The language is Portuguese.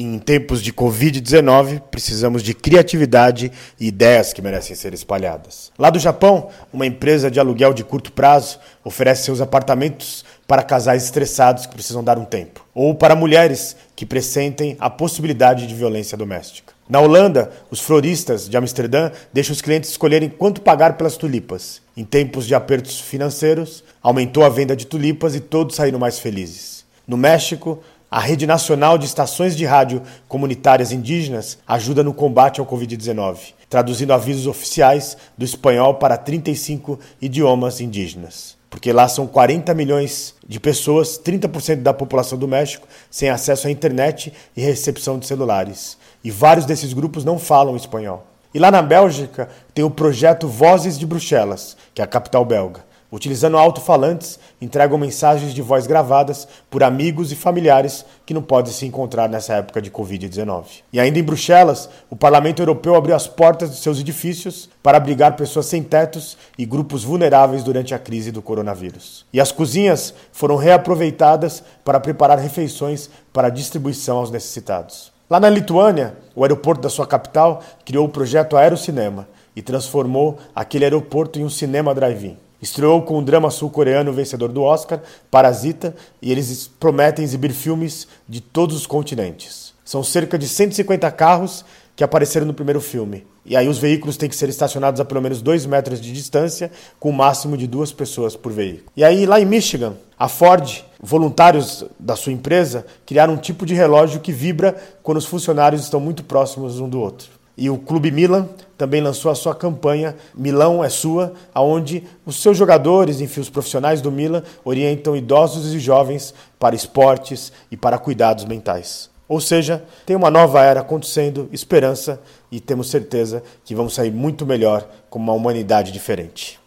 Em tempos de Covid-19, precisamos de criatividade e ideias que merecem ser espalhadas. Lá do Japão, uma empresa de aluguel de curto prazo oferece seus apartamentos para casais estressados que precisam dar um tempo, ou para mulheres que pressentem a possibilidade de violência doméstica. Na Holanda, os floristas de Amsterdã deixam os clientes escolherem quanto pagar pelas tulipas. Em tempos de apertos financeiros, aumentou a venda de tulipas e todos saíram mais felizes. No México, a Rede Nacional de Estações de Rádio Comunitárias Indígenas ajuda no combate ao Covid-19, traduzindo avisos oficiais do espanhol para 35 idiomas indígenas. Porque lá são 40 milhões de pessoas, 30% da população do México, sem acesso à internet e recepção de celulares. E vários desses grupos não falam espanhol. E lá na Bélgica tem o projeto Vozes de Bruxelas, que é a capital belga utilizando alto-falantes, entregam mensagens de voz gravadas por amigos e familiares que não podem se encontrar nessa época de Covid-19. E ainda em Bruxelas, o Parlamento Europeu abriu as portas de seus edifícios para abrigar pessoas sem tetos e grupos vulneráveis durante a crise do coronavírus. E as cozinhas foram reaproveitadas para preparar refeições para distribuição aos necessitados. Lá na Lituânia, o aeroporto da sua capital criou o projeto Aerocinema e transformou aquele aeroporto em um cinema drive-in. Estreou com o drama sul-coreano vencedor do Oscar, Parasita, e eles prometem exibir filmes de todos os continentes. São cerca de 150 carros que apareceram no primeiro filme. E aí os veículos têm que ser estacionados a pelo menos 2 metros de distância, com o um máximo de duas pessoas por veículo. E aí, lá em Michigan, a Ford, voluntários da sua empresa, criaram um tipo de relógio que vibra quando os funcionários estão muito próximos um do outro. E o Clube Milan também lançou a sua campanha Milão é sua, aonde os seus jogadores, enfim, os profissionais do Milan orientam idosos e jovens para esportes e para cuidados mentais. Ou seja, tem uma nova era acontecendo, esperança e temos certeza que vamos sair muito melhor com uma humanidade diferente.